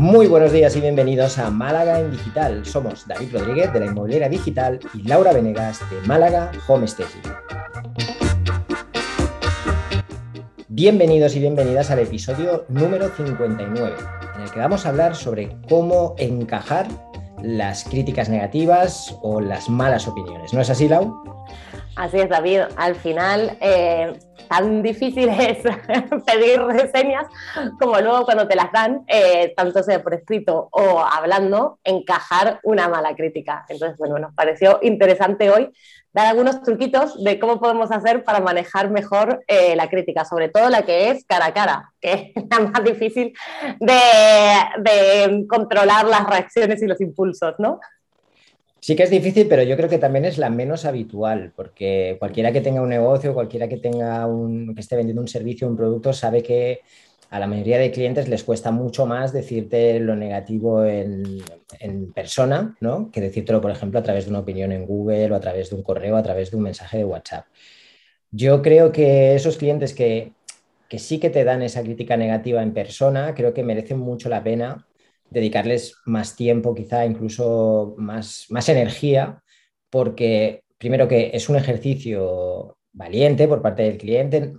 Muy buenos días y bienvenidos a Málaga en Digital. Somos David Rodríguez de la Inmobiliaria Digital y Laura Venegas de Málaga Home Staging. Bienvenidos y bienvenidas al episodio número 59, en el que vamos a hablar sobre cómo encajar las críticas negativas o las malas opiniones. ¿No es así, Lau? Así es, David. Al final, eh, tan difícil es pedir reseñas como luego cuando te las dan, eh, tanto sea por escrito o hablando, encajar una mala crítica. Entonces, bueno, nos pareció interesante hoy dar algunos truquitos de cómo podemos hacer para manejar mejor eh, la crítica, sobre todo la que es cara a cara, que es la más difícil de, de controlar las reacciones y los impulsos, ¿no? Sí que es difícil, pero yo creo que también es la menos habitual, porque cualquiera que tenga un negocio, cualquiera que tenga un, que esté vendiendo un servicio, un producto, sabe que a la mayoría de clientes les cuesta mucho más decirte lo negativo en, persona, ¿no? Que decírtelo, por ejemplo, a través de una opinión en Google o a través de un correo, a través de un mensaje de WhatsApp. Yo creo que esos clientes que, que sí que te dan esa crítica negativa en persona, creo que merecen mucho la pena dedicarles más tiempo, quizá incluso más, más energía, porque primero que es un ejercicio valiente por parte del cliente,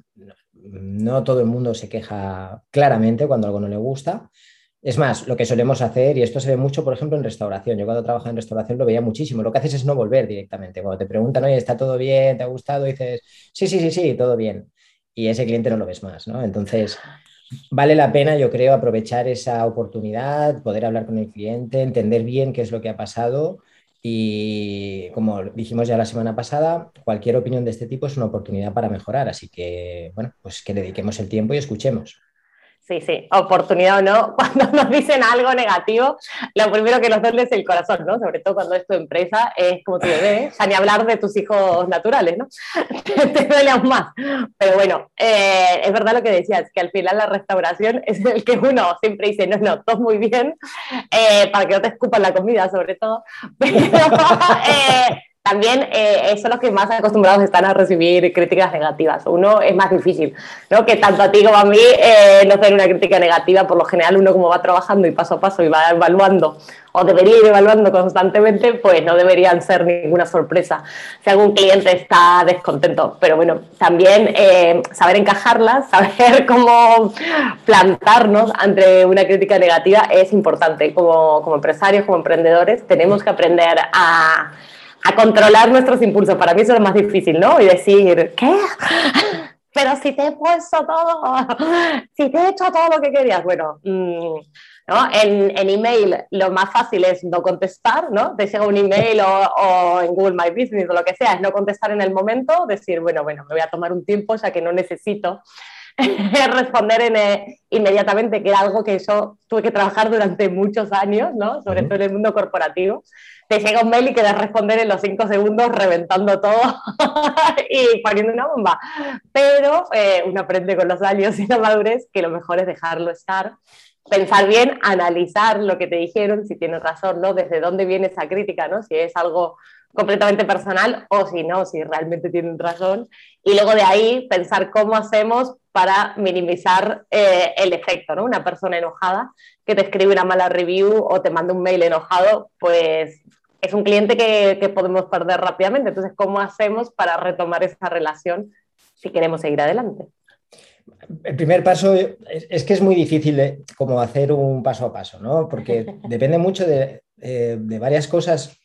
no todo el mundo se queja claramente cuando algo no le gusta. Es más, lo que solemos hacer, y esto se ve mucho, por ejemplo, en restauración. Yo cuando trabajaba en restauración lo veía muchísimo. Lo que haces es no volver directamente. Cuando te preguntan, oye, ¿está todo bien? ¿Te ha gustado? dices, sí, sí, sí, sí, todo bien. Y ese cliente no lo ves más, ¿no? Entonces, vale la pena, yo creo, aprovechar esa oportunidad, poder hablar con el cliente, entender bien qué es lo que ha pasado y como dijimos ya la semana pasada, cualquier opinión de este tipo es una oportunidad para mejorar, así que, bueno, pues que dediquemos el tiempo y escuchemos. Sí, sí, oportunidad o no, cuando nos dicen algo negativo, lo primero que nos duele es el corazón, ¿no? Sobre todo cuando es tu empresa, es como tu bebé, ya ni hablar de tus hijos naturales, ¿no? Te duele aún más. Pero bueno, eh, es verdad lo que decías, que al final la restauración es el que uno siempre dice, no, no, todo muy bien, eh, para que no te escupan la comida, sobre todo, pero... Eh, también eh, son los que más acostumbrados están a recibir críticas negativas. Uno es más difícil, ¿no? Que tanto a ti como a mí eh, no hacer una crítica negativa, por lo general uno como va trabajando y paso a paso y va evaluando, o debería ir evaluando constantemente, pues no deberían ser ninguna sorpresa si algún cliente está descontento. Pero bueno, también eh, saber encajarlas, saber cómo plantarnos ante una crítica negativa es importante. Como, como empresarios, como emprendedores, tenemos que aprender a a controlar nuestros impulsos. Para mí eso es lo más difícil, ¿no? Y decir, ¿qué? Pero si te he puesto todo, si te he hecho todo lo que querías, bueno, mm, ¿no? En, en, email lo más fácil es no contestar, ¿no? Te llega un email o, en Google My Business o lo que sea, es no contestar en el momento, decir, bueno, bueno, me voy a tomar un tiempo ya que no necesito responder en, eh, inmediatamente, que era algo que yo tuve que trabajar durante muchos años, ¿no? Sobre todo en el mundo corporativo te llega un mail y quieres responder en los cinco segundos reventando todo y poniendo una bomba. Pero eh, uno aprende con los años y la madurez que lo mejor es dejarlo estar, pensar bien, analizar lo que te dijeron, si tienes razón, ¿no? Desde dónde viene esa crítica, ¿no? Si es algo completamente personal o si no, si realmente tienen razón. Y luego de ahí pensar cómo hacemos para minimizar eh, el efecto, ¿no? Una persona enojada que te escribe una mala review o te manda un mail enojado, pues es un cliente que, podemos perder rápidamente. Entonces, ¿cómo hacemos para retomar esa relación si queremos seguir adelante? El primer paso es, que es muy difícil como hacer un paso a paso, ¿no? Porque depende mucho de, eh, varias cosas.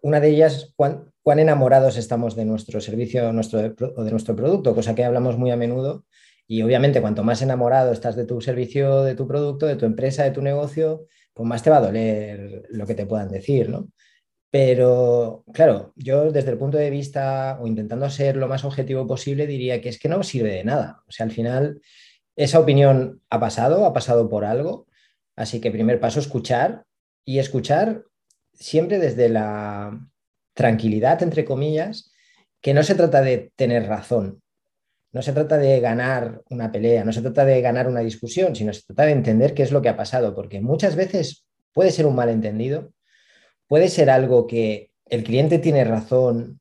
Una de ellas, cuán, cuán, enamorados estamos de nuestro servicio nuestro, o de nuestro producto, cosa que hablamos muy a menudo. Y obviamente, cuanto más enamorado estás de tu servicio, de tu producto, de tu empresa, de tu negocio, pues más te va a doler lo que te puedan decir, ¿no? Pero, claro, yo desde el punto de vista, o intentando ser lo más objetivo posible, diría que es que no sirve de nada. O sea, al final, esa opinión ha pasado, ha pasado por algo. Así que primer paso, escuchar y escuchar siempre desde la tranquilidad, entre comillas, que no se trata de tener razón, no se trata de ganar una pelea, no se trata de ganar una discusión, sino se trata de entender qué es lo que ha pasado, porque muchas veces puede ser un malentendido, puede ser algo que el cliente tiene razón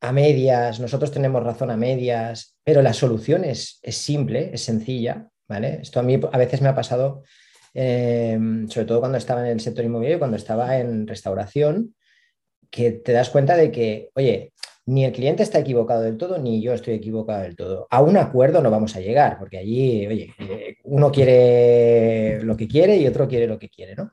a medias, nosotros tenemos razón a medias, pero la solución es, simple, es sencilla, ¿vale? Esto a mí a veces me ha pasado em, sobre todo cuando estaba en el sector inmobiliario, cuando estaba en restauración, que te das cuenta de que, oye, ni el cliente está equivocado del todo, ni yo estoy equivocado del todo. A un acuerdo no vamos a llegar, porque allí, oye, eh, uno quiere lo que quiere y otro quiere lo que quiere, ¿no?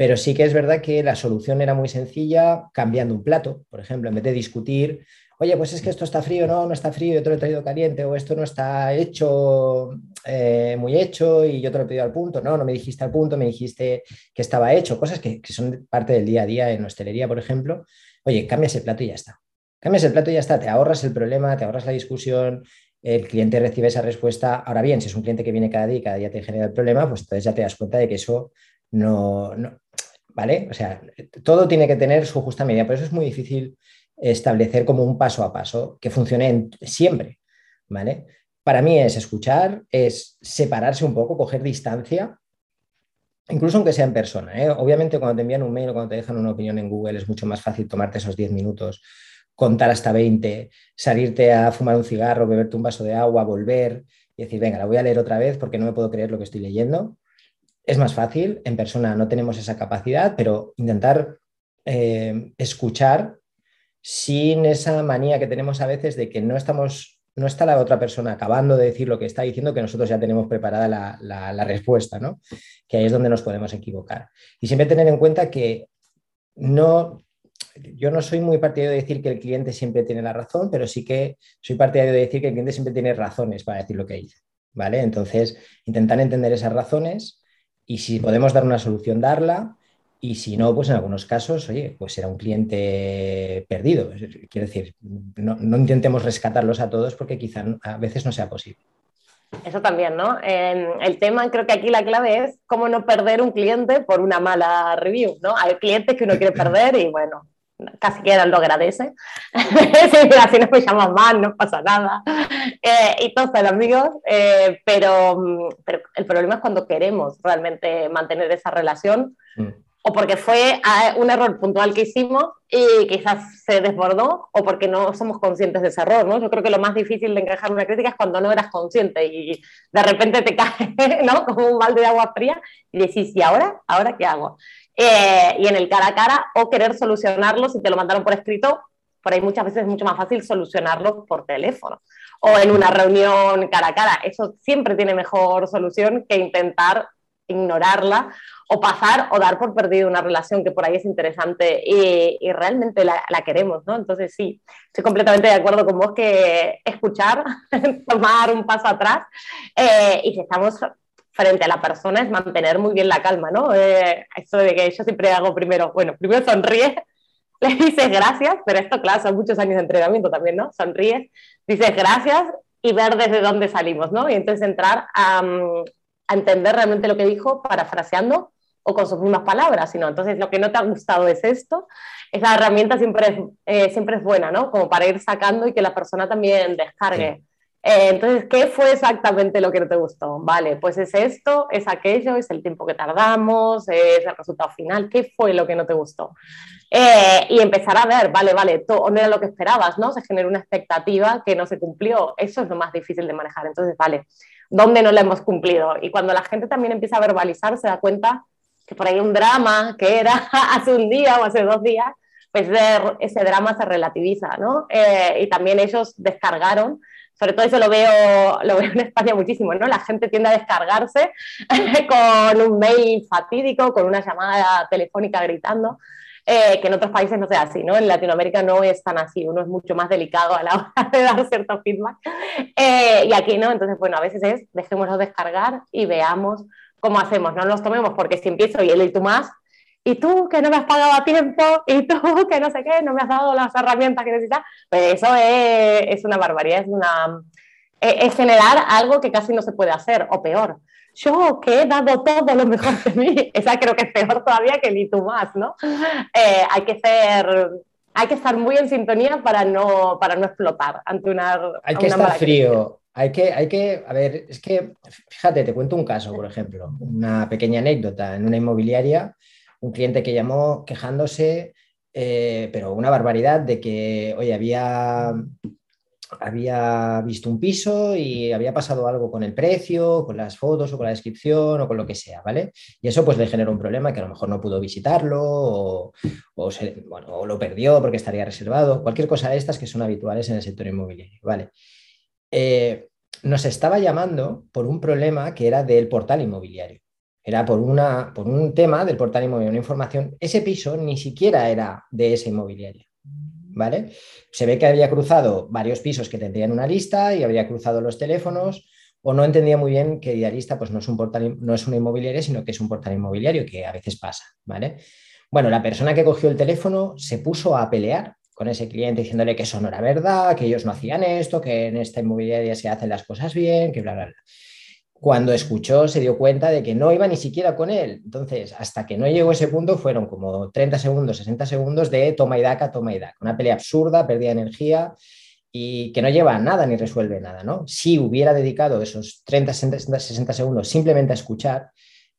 Pero sí que es verdad que la solución era muy sencilla cambiando un plato, por ejemplo, en vez de discutir, oye, pues es que esto está frío, no, no está frío, yo te lo he traído caliente, o esto no está hecho, eh, muy hecho, y yo te lo he pedido al punto, no, no me dijiste al punto, me dijiste que estaba hecho, cosas que, que son parte del día a día en hostelería, por ejemplo. Oye, cambias el plato y ya está. Cambias el plato y ya está, te ahorras el problema, te ahorras la discusión, el cliente recibe esa respuesta. Ahora bien, si es un cliente que viene cada día y cada día te genera el problema, pues entonces ya te das cuenta de que eso no, ¿vale? O sea, todo tiene que tener su justa medida, por eso es muy difícil establecer como un paso a paso que funcione siempre, ¿vale? Para mí es escuchar, es separarse un poco, coger distancia, incluso aunque sea en persona. ¿eh? Obviamente cuando te envían un mail o cuando te dejan una opinión en Google es mucho más fácil tomarte esos 10 minutos contar hasta 20, salirte a fumar un cigarro, beberte un vaso de agua, volver y decir, venga, la voy a leer otra vez porque no me puedo creer lo que estoy leyendo. Es más fácil, en persona no tenemos esa capacidad, pero intentar eh, escuchar sin esa manía que tenemos a veces de que no estamos, no está la otra persona acabando de decir lo que está diciendo, que nosotros ya tenemos preparada la, la respuesta, ¿no? Que ahí es donde nos podemos equivocar. Y siempre tener en cuenta que no yo no soy muy partidario de decir que el cliente siempre tiene la razón, pero sí que soy partidario de decir que el cliente siempre tiene razones para decir lo que dice. ¿Vale? Entonces, intentar entender esas razones y si podemos dar una solución, darla. Y si no, pues en algunos casos, oye, pues será un cliente perdido. Quiero decir, no, intentemos rescatarlos a todos porque quizá a veces no sea posible. Eso también, ¿no? el tema, creo que aquí la clave es cómo no perder un cliente por una mala review, ¿no? Hay clientes que uno quiere perder y bueno, casi que lo agradece. si no me llaman mal, no pasa nada. Eh, y todos son amigos, eh, pero, mm, pero, el problema es cuando queremos realmente mantener esa relación. Mm. O porque fue ah, un error puntual que hicimos y quizás se desbordó, o porque no somos conscientes de ese error, ¿no? Yo creo que lo más difícil de encajar una crítica es cuando no eras consciente y de repente te cae, ¿no? Como un balde de agua fría y decís, ¿y ahora? ¿Ahora qué hago? Eh, y en el cara a cara o querer solucionarlo si te lo mandaron por escrito, por ahí muchas veces es mucho más fácil solucionarlo por teléfono o en una reunión cara a cara. Eso siempre tiene mejor solución que intentar ignorarla o pasar o dar por perdido una relación que por ahí es interesante y, realmente la, queremos, ¿no? Entonces sí, estoy completamente de acuerdo con vos que escuchar, tomar un paso atrás eh, y si estamos frente a la persona es mantener muy bien la calma, ¿no? Eh, eso de que yo siempre hago primero, bueno, primero sonríe, le dices gracias, pero esto, claro, son muchos años de entrenamiento también, ¿no? Sonríes, dices gracias y ver desde dónde salimos, ¿no? Y entonces entrar a, a entender realmente lo que dijo, parafraseando o con sus mismas palabras, sino entonces lo que no te ha gustado es esto, esa herramienta siempre es, eh, siempre es buena, ¿no? Como para ir sacando y que la persona también descargue. Eh, entonces, ¿qué fue exactamente lo que no te gustó? Vale, pues es esto, es aquello, es el tiempo que tardamos, es el resultado final, ¿qué fue lo que no te gustó? Eh, y empezar a ver, vale, vale, todo, no era lo que esperabas, ¿no? Se generó una expectativa que no se cumplió, eso es lo más difícil de manejar. Entonces, vale, ¿dónde no la hemos cumplido? Y cuando la gente también empieza a verbalizar, se da cuenta que por ahí un drama que era hace un día o hace dos días, pues ese drama se relativiza, ¿no? Eh, y también ellos descargaron sobre todo eso lo veo, lo veo en España muchísimo, ¿no? La gente tiende a descargarse con un mail fatídico, con una llamada telefónica gritando, eh, que en otros países no sea así, ¿no? En Latinoamérica no es tan así, uno es mucho más delicado a la hora de dar cierto feedback. Eh, y aquí no, entonces, bueno, a veces es dejémoslo descargar y veamos cómo hacemos, no nos tomemos porque si empiezo y él y tú más, y tú que no me has pagado a tiempo, y tú que no sé qué, no me has dado las herramientas que necesitas, pues eso es, es una barbaridad, es, una, es, generar algo que casi no se puede hacer, o peor. Yo que he dado todo lo mejor de mí, esa creo que es peor todavía que ni tú más, ¿no? Eh, hay que ser hay que estar muy en sintonía para no, para no explotar ante una. Hay que estar frío. Hay que, hay que, a ver, es que, fíjate, te cuento un caso, por ejemplo, una pequeña anécdota. En una inmobiliaria un cliente que llamó quejándose, eh, pero una barbaridad de que, oye, había, había visto un piso y había pasado algo con el precio, con las fotos o con la descripción o con lo que sea, ¿vale? Y eso pues le generó un problema que a lo mejor no pudo visitarlo o, lo perdió porque estaría reservado, cualquier cosa de estas que son habituales en el sector inmobiliario, ¿vale? Eh, nos estaba llamando por un problema que era del portal inmobiliario. Era por, una, por un tema del portal inmobiliario, una información. Ese piso ni siquiera era de esa inmobiliaria. ¿vale? Se ve que había cruzado varios pisos que tendrían una lista y habría cruzado los teléfonos o no entendía muy bien que Idealista pues no es un portal, no es una inmobiliaria, sino que es un portal inmobiliario, que a veces pasa, ¿vale? Bueno, la persona que cogió el teléfono se puso a pelear con ese cliente diciéndole que eso no era verdad, que ellos no hacían esto, que en esta inmobiliaria se hacen las cosas bien, que bla, bla, bla cuando escuchó se dio cuenta de que no iba ni siquiera con él. Entonces, hasta que no llegó ese punto, fueron como 30 segundos, 60 segundos de toma y daca, toma y daca. Una pelea absurda, perdía energía y que no lleva a nada ni resuelve nada, ¿no? Si hubiera dedicado esos 30, 60, segundos simplemente a escuchar,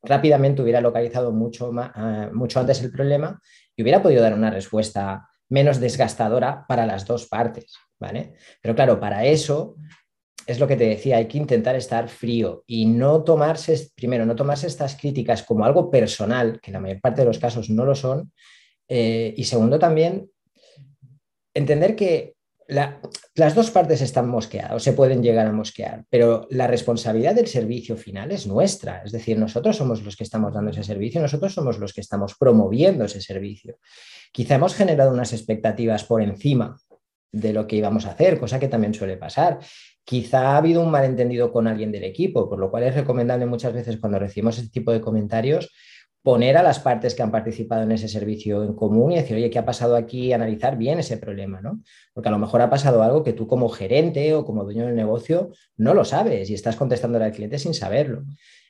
rápidamente hubiera localizado mucho, ah, mucho antes el problema y hubiera podido dar una respuesta menos desgastadora para las dos partes, ¿vale? Pero claro, para eso es lo que te decía, hay que intentar estar frío y no tomarse, primero, no tomarse estas críticas como algo personal, que en la mayor parte de los casos no lo son, eh, y segundo también, entender que las dos partes están mosqueadas o se pueden llegar a mosquear, pero la responsabilidad del servicio final es nuestra, es decir, nosotros somos los que estamos dando ese servicio, nosotros somos los que estamos promoviendo ese servicio. Quizá hemos generado unas expectativas por encima de lo que íbamos a hacer, cosa que también suele pasar. Quizá ha habido un malentendido con alguien del equipo, por lo cual es recomendable muchas veces cuando recibimos este tipo de comentarios poner a las partes que han participado en ese servicio en común y decir, oye, ¿qué ha pasado aquí? Analizar bien ese problema, ¿no? Porque a lo mejor ha pasado algo que tú como gerente o como dueño del negocio no lo sabes y estás contestando al cliente sin saberlo.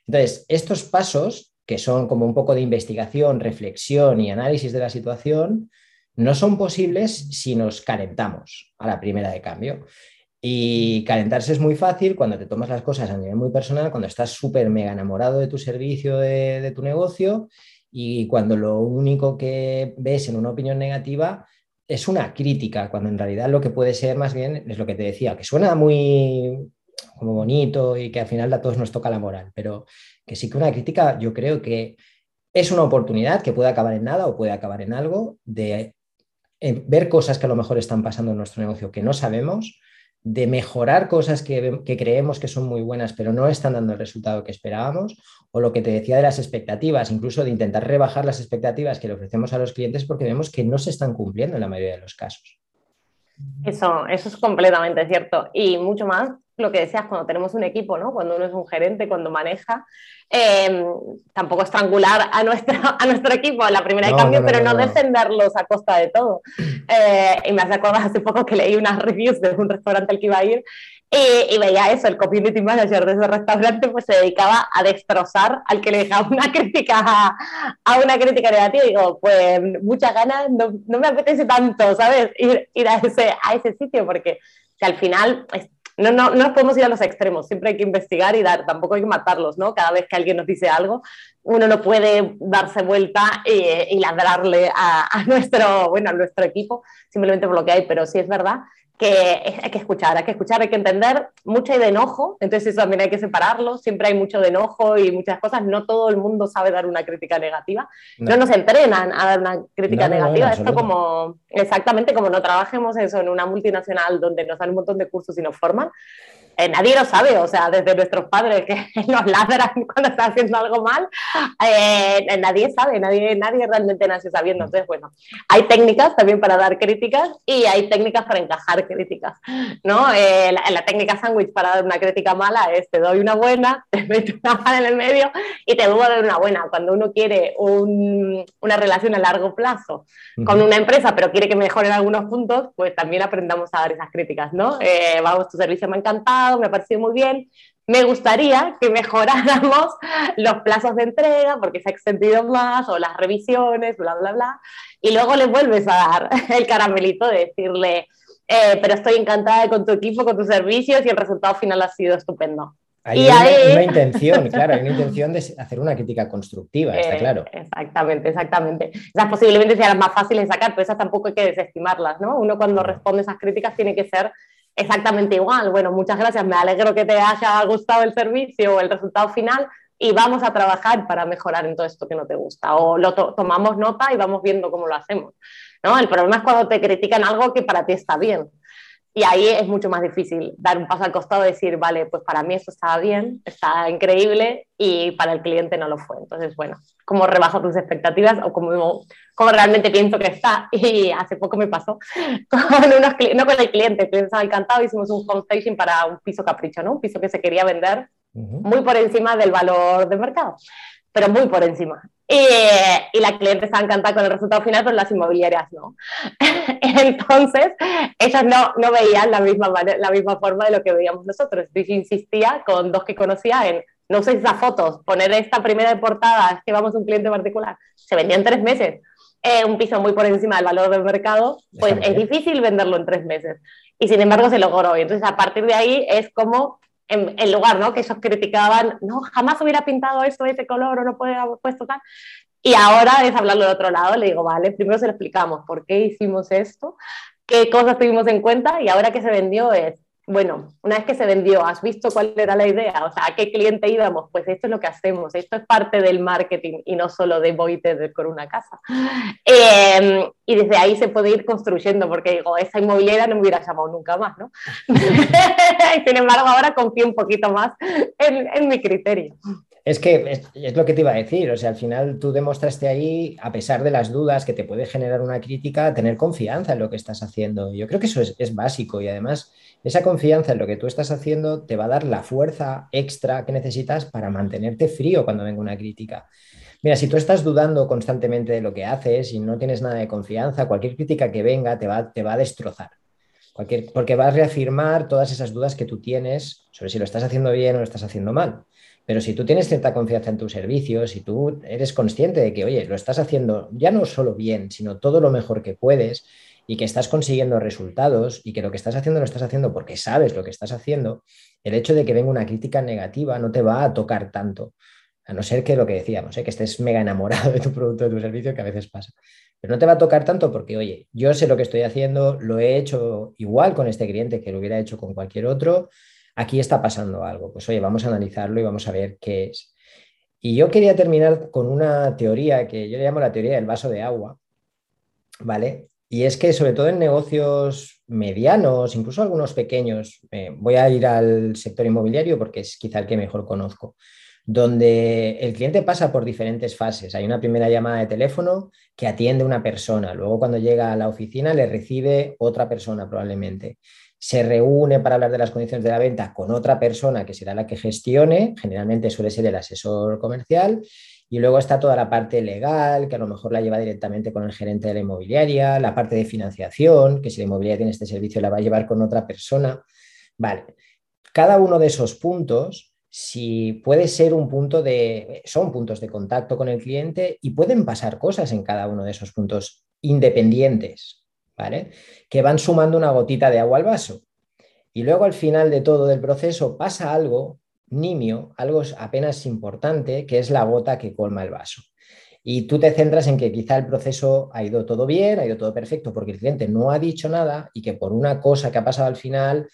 Entonces, estos pasos, que son como un poco de investigación, reflexión y análisis de la situación, no son posibles si nos calentamos a la primera de cambio. Y calentarse es muy fácil cuando te tomas las cosas a nivel muy personal, cuando estás súper mega enamorado de tu servicio, de, tu negocio, y cuando lo único que ves en una opinión negativa es una crítica, cuando en realidad lo que puede ser más bien es lo que te decía, que suena muy como bonito y que al final a todos nos toca la moral, pero que sí que una crítica yo creo que es una oportunidad que puede acabar en nada o puede acabar en algo de eh, ver cosas que a lo mejor están pasando en nuestro negocio que no sabemos de mejorar cosas que, creemos que son muy buenas, pero no están dando el resultado que esperábamos, o lo que te decía de las expectativas, incluso de intentar rebajar las expectativas que le ofrecemos a los clientes porque vemos que no se están cumpliendo en la mayoría de los casos. Eso, eso es completamente cierto. Y mucho más lo que decías, cuando tenemos un equipo, ¿no? cuando uno es un gerente, cuando maneja, em, tampoco estrangular a, nuestro, a nuestro equipo en la primera de cambio, pero no, defenderlos a costa de todo. Eh, y me hace acordar hace poco que leí unas reviews de un restaurante al que iba a ir y, veía eso, el community manager de ese restaurante pues se dedicaba a destrozar al que le dejaba una crítica a, una crítica negativa. Y digo, pues muchas ganas, no, no me apetece tanto, ¿sabes? Ir, ir a, ese, a ese sitio porque que al final no, no, no nos podemos ir a los extremos, siempre hay que investigar y dar, tampoco hay que matarlos, ¿no? Cada vez que alguien nos dice algo, uno no puede darse vuelta y, y ladrarle a, a, nuestro, bueno, a nuestro equipo simplemente por lo que hay, pero sí es verdad que hay que escuchar, hay que escuchar, hay que entender, mucho hay de enojo, entonces eso también hay que separarlo, siempre hay mucho de enojo y muchas cosas, no todo el mundo sabe dar una crítica negativa, no, nos entrenan a dar una crítica negativa, esto como, exactamente como no trabajemos eso en una multinacional donde nos dan un montón de cursos y nos forman, eh, nadie lo sabe, o sea, desde nuestros padres que nos ladran cuando está haciendo algo mal, eh, nadie sabe, nadie, nadie realmente nace sabiendo. Entonces, bueno, hay técnicas también para dar críticas y hay técnicas para encajar críticas, ¿no? Eh, la, técnica sándwich para dar una crítica mala es te doy una buena, te meto una mala en el medio y te a dar una buena. Cuando uno quiere una relación a largo plazo con una empresa, pero quiere que mejoren algunos puntos, pues también aprendamos a dar esas críticas, ¿no? vamos, tu servicio me ha encantado me ha parecido muy bien. Me gustaría que mejoráramos los plazos de entrega porque se ha extendido más o las revisiones, bla, bla, bla. Y luego le vuelves a dar el caramelito de decirle, eh, pero estoy encantada con tu equipo, con tus servicios y el resultado final ha sido estupendo. Hay una, intención, claro, hay una intención de hacer una crítica constructiva, está eh, claro. Exactamente, exactamente. Esas posiblemente sean las más fáciles de sacar, pero esas tampoco hay que desestimarlas, ¿no? Uno cuando responde esas críticas tiene que ser exactamente igual. Bueno, muchas gracias, me alegro que te haya gustado el servicio o el resultado final y vamos a trabajar para mejorar en todo esto que no te gusta. O lo tomamos nota y vamos viendo cómo lo hacemos. ¿no? El problema es cuando te critican algo que para ti está bien. Y ahí es mucho más difícil dar un paso al costado y decir, vale, pues para mí eso estaba bien, está increíble y para el cliente no lo fue. Entonces, bueno, ¿cómo rebajo tus expectativas o cómo, cómo realmente pienso que está? Y hace poco me pasó con unos no con el cliente, el cliente estaba encantado, hicimos un home staging para un piso capricho, ¿no? Un piso que se quería vender muy por encima del valor de mercado, pero muy por encima. Y, la cliente estaba encantada con el resultado final, pero las inmobiliarias no. Entonces, ellas no, no veían la misma, la misma forma de lo que veíamos nosotros. Yo insistía con dos que conocía en, no uséis esas fotos, poner esta primera de portada, es que vamos a un cliente particular. Se vendía en tres meses. Eh, un piso muy por encima del valor del mercado, pues es difícil venderlo en tres meses. Y sin embargo se logró. Y entonces a partir de ahí es como en, lugar, ¿no? Que ellos criticaban, no, jamás hubiera pintado esto de ese color o no puede haber puesto tal. Y ahora es hablarlo de otro lado, le digo, vale, primero se lo explicamos por qué hicimos esto, qué cosas tuvimos en cuenta y ahora que se vendió es, bueno, una vez que se vendió, ¿has visto cuál era la idea? O sea, ¿a qué cliente íbamos? Pues esto es lo que hacemos, esto es parte del marketing y no solo de voy desde con una casa. Em, y desde ahí se puede ir construyendo, porque digo, esa inmobiliaria no me hubiera llamado nunca más, ¿no? Sin embargo, ahora confío un poquito más en, en mi criterio. Es que es, lo que te iba a decir, o sea, al final tú demostraste ahí, a pesar de las dudas que te puede generar una crítica, tener confianza en lo que estás haciendo. Yo creo que eso es, es básico y además esa confianza en lo que tú estás haciendo te va a dar la fuerza extra que necesitas para mantenerte frío cuando venga una crítica. Mira, si tú estás dudando constantemente de lo que haces y no tienes nada de confianza, cualquier crítica que venga te va, te va a destrozar. Cualquier, porque va a reafirmar todas esas dudas que tú tienes sobre si lo estás haciendo bien o lo estás haciendo mal. Pero si tú tienes cierta confianza en tu servicio, si tú eres consciente de que, oye, lo estás haciendo ya no solo bien, sino todo lo mejor que puedes y que estás consiguiendo resultados y que lo que estás haciendo lo estás haciendo porque sabes lo que estás haciendo, el hecho de que venga una crítica negativa no te va a tocar tanto. A no ser que lo que decíamos, ¿eh? que estés mega enamorado de tu producto, de tu servicio, que a veces pasa. Pero no te va a tocar tanto porque, oye, yo sé lo que estoy haciendo, lo he hecho igual con este cliente que lo hubiera hecho con cualquier otro aquí está pasando algo. Pues oye, vamos a analizarlo y vamos a ver qué es. Y yo quería terminar con una teoría que yo le llamo la teoría del vaso de agua, ¿vale? Y es que sobre todo en negocios medianos, incluso algunos pequeños, eh, voy a ir al sector inmobiliario porque es quizá el que mejor conozco, donde el cliente pasa por diferentes fases. Hay una primera llamada de teléfono que atiende una persona, luego cuando llega a la oficina le recibe otra persona probablemente se reúne para hablar de las condiciones de la venta con otra persona que será la que gestione, generalmente suele ser el asesor comercial, y luego está toda la parte legal, que a lo mejor la lleva directamente con el gerente de la inmobiliaria, la parte de financiación, que si la inmobiliaria tiene este servicio la va a llevar con otra persona. Vale, cada uno de esos puntos, si puede ser un punto de, son puntos de contacto con el cliente y pueden pasar cosas en cada uno de esos puntos independientes, que van sumando una gotita de agua al vaso. Y luego al final de todo el proceso pasa algo nimio, algo apenas importante, que es la gota que colma el vaso. Y tú te centras en que quizá el proceso ha ido todo bien, ha ido todo perfecto, porque el cliente no ha dicho nada y que por una cosa que ha pasado al final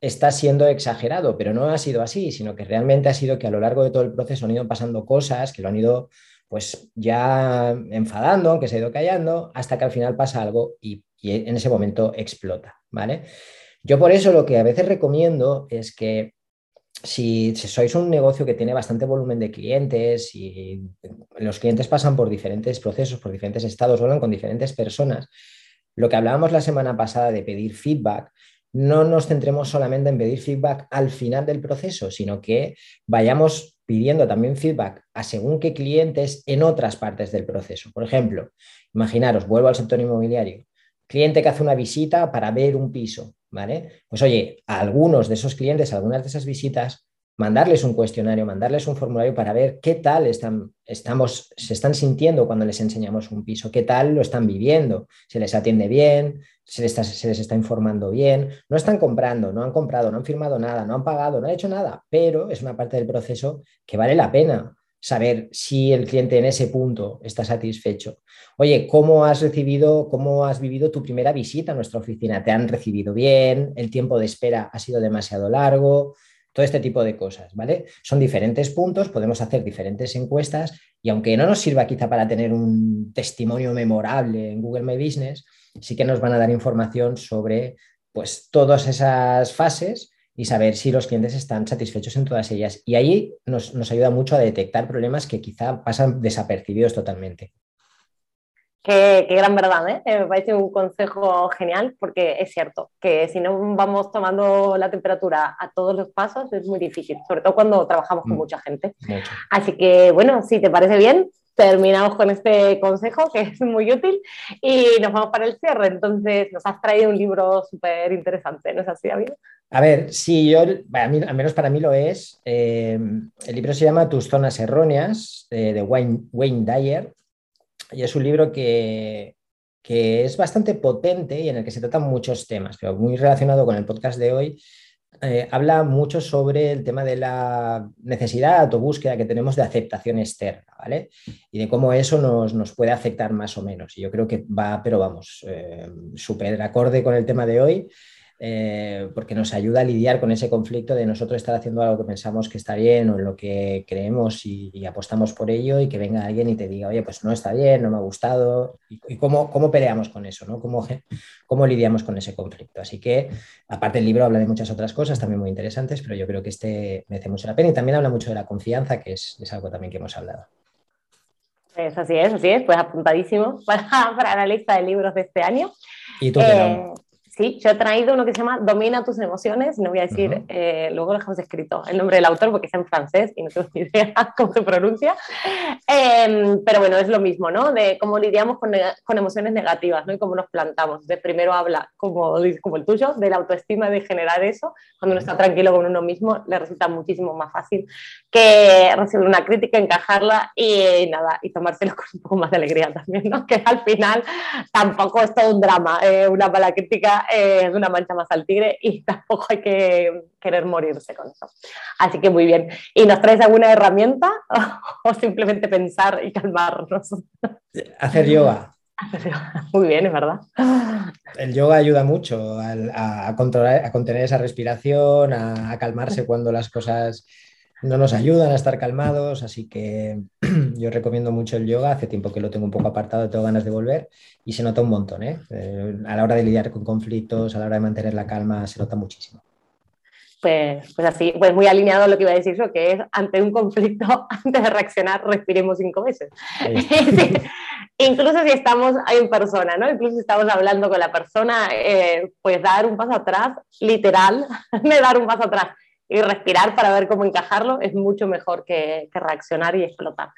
está siendo exagerado, pero no ha sido así, sino que realmente ha sido que a lo largo de todo el proceso han ido pasando cosas que lo han ido pues ya enfadando, aunque se ha ido callando, hasta que al final pasa algo y y en ese momento explota, ¿vale? Yo por eso lo que a veces recomiendo es que si, sois un negocio que tiene bastante volumen de clientes y los clientes pasan por diferentes procesos, por diferentes estados, hablan con diferentes personas, lo que hablábamos la semana pasada de pedir feedback, no nos centremos solamente en pedir feedback al final del proceso, sino que vayamos pidiendo también feedback a según qué clientes en otras partes del proceso. Por ejemplo, imaginaros, vuelvo al sector inmobiliario, cliente que hace una visita para ver un piso, ¿vale? Pues oye, a algunos de esos clientes, a algunas de esas visitas, mandarles un cuestionario, mandarles un formulario para ver qué tal están, estamos, se están sintiendo cuando les enseñamos un piso, qué tal lo están viviendo, se les atiende bien, se les, está, se les está informando bien, no están comprando, no han comprado, no han firmado nada, no han pagado, no han hecho nada, pero es una parte del proceso que vale la pena saber si el cliente en ese punto está satisfecho. Oye, ¿cómo has recibido, cómo has vivido tu primera visita a nuestra oficina? ¿Te han recibido bien? ¿El tiempo de espera ha sido demasiado largo? Todo este tipo de cosas, ¿vale? Son diferentes puntos, podemos hacer diferentes encuestas y aunque no nos sirva quizá para tener un testimonio memorable en Google My Business, sí que nos van a dar información sobre pues todas esas fases y saber si los clientes están satisfechos en todas ellas. Y ahí nos, ayuda mucho a detectar problemas que quizá pasan desapercibidos totalmente. Qué, gran verdad, ¿eh? me parece un consejo genial porque es cierto que si no vamos tomando la temperatura a todos los pasos es muy difícil, sobre todo cuando trabajamos con mm. mucha gente. Así que bueno, si te parece bien, terminamos con este consejo que es muy útil y nos vamos para el cierre. Entonces, nos has traído un libro súper interesante, ¿no es así, David? A ver, sí, yo, al menos para mí lo es. Eh, el libro se llama Tus zonas erróneas, de Wayne, Wayne, Dyer, y es un libro que, que, es bastante potente y en el que se tratan muchos temas, pero muy relacionado con el podcast de hoy. Eh, habla mucho sobre el tema de la necesidad o búsqueda que tenemos de aceptación externa, ¿vale? Y de cómo eso nos, nos puede afectar más o menos. Y yo creo que va, pero vamos, eh, súper acorde con el tema de hoy. Eh, porque nos ayuda a lidiar con ese conflicto de nosotros estar haciendo algo que pensamos que está bien o en lo que creemos y, apostamos por ello y que venga alguien y te diga, oye, pues no está bien, no me ha gustado. ¿Y, cómo, cómo, peleamos con eso? ¿no? ¿Cómo, ¿Cómo lidiamos con ese conflicto? Así que, aparte el libro habla de muchas otras cosas también muy interesantes, pero yo creo que este merece mucho la pena y también habla mucho de la confianza, que es, es algo también que hemos hablado. Pues así es, así es, pues apuntadísimo para, para la lista de libros de este año. ¿Y tú, eh, Sí, yo he traído uno que se llama Domina tus emociones, no voy a decir, eh, luego lo dejamos escrito, el nombre del autor porque está en francés y no tengo ni idea cómo se pronuncia, em, pero bueno, es lo mismo, ¿no? De cómo lidiamos con, con, emociones negativas, ¿no? Y cómo nos plantamos. De primero habla, como, como el tuyo, de la autoestima, de generar eso, cuando uno está tranquilo con uno mismo, le resulta muchísimo más fácil que recibir una crítica, encajarla y nada, y tomárselo con un poco más de alegría también, ¿no? Que al final tampoco es todo un drama, eh, una mala crítica es una mancha más al tigre y tampoco hay que querer morirse con eso. Así que muy bien. ¿Y nos traes alguna herramienta o simplemente pensar y calmarnos? Hacer yoga. Muy bien, es verdad. El yoga ayuda mucho a, controlar, a contener esa respiración, a calmarse cuando las cosas no nos ayudan a estar calmados, así que yo recomiendo mucho el yoga, hace tiempo que lo tengo un poco apartado, tengo ganas de volver y se nota un montón, ¿eh? Eh, a la hora de lidiar con conflictos, a la hora de mantener la calma, se nota muchísimo. Pues, pues así, pues muy alineado a lo que iba a decir yo, que es ante un conflicto, antes de reaccionar, respiremos cinco veces. Incluso si estamos en persona, ¿no? Incluso si estamos hablando con la persona, eh, pues dar un paso atrás, literal, de dar un paso atrás y respirar para ver cómo encajarlo es mucho mejor que, reaccionar y explotar.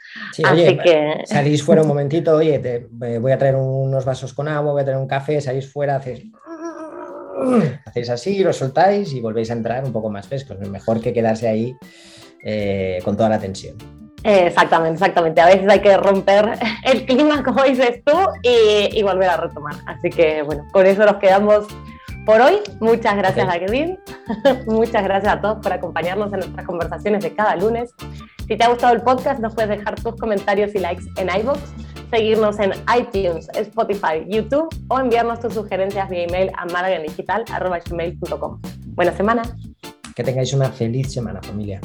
Así que... salís fuera un momentito, oye, te, voy a traer unos vasos con agua, voy a traer un café, salís fuera, hacéis, hacéis así, lo soltáis y volvéis a entrar un poco más frescos. Es mejor que quedarse ahí eh, con toda la tensión. Exactamente, exactamente. A veces hay que romper el clima, como dices tú, y, y volver a retomar. Así que, bueno, con eso nos quedamos por hoy. Muchas gracias a Kevin, muchas gracias a todos por acompañarnos en nuestras conversaciones de cada lunes. Si te ha gustado el podcast, nos puedes dejar tus comentarios y likes en iVoox, seguirnos en iTunes, Spotify, YouTube o enviarnos tus sugerencias vía email a malagandigital.com. Buena semana. Que tengáis una feliz semana, familia.